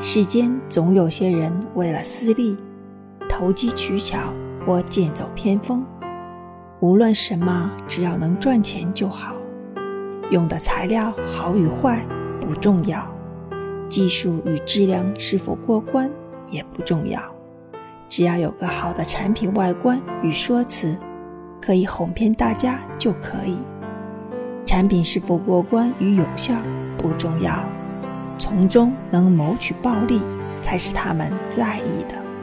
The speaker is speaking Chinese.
世间总有些人为了私利，投机取巧或剑走偏锋。无论什么，只要能赚钱就好。用的材料好与坏不重要，技术与质量是否过关也不重要，只要有个好的产品外观与说辞，可以哄骗大家就可以。产品是否过关与有效不重要，从中能谋取暴利才是他们在意的。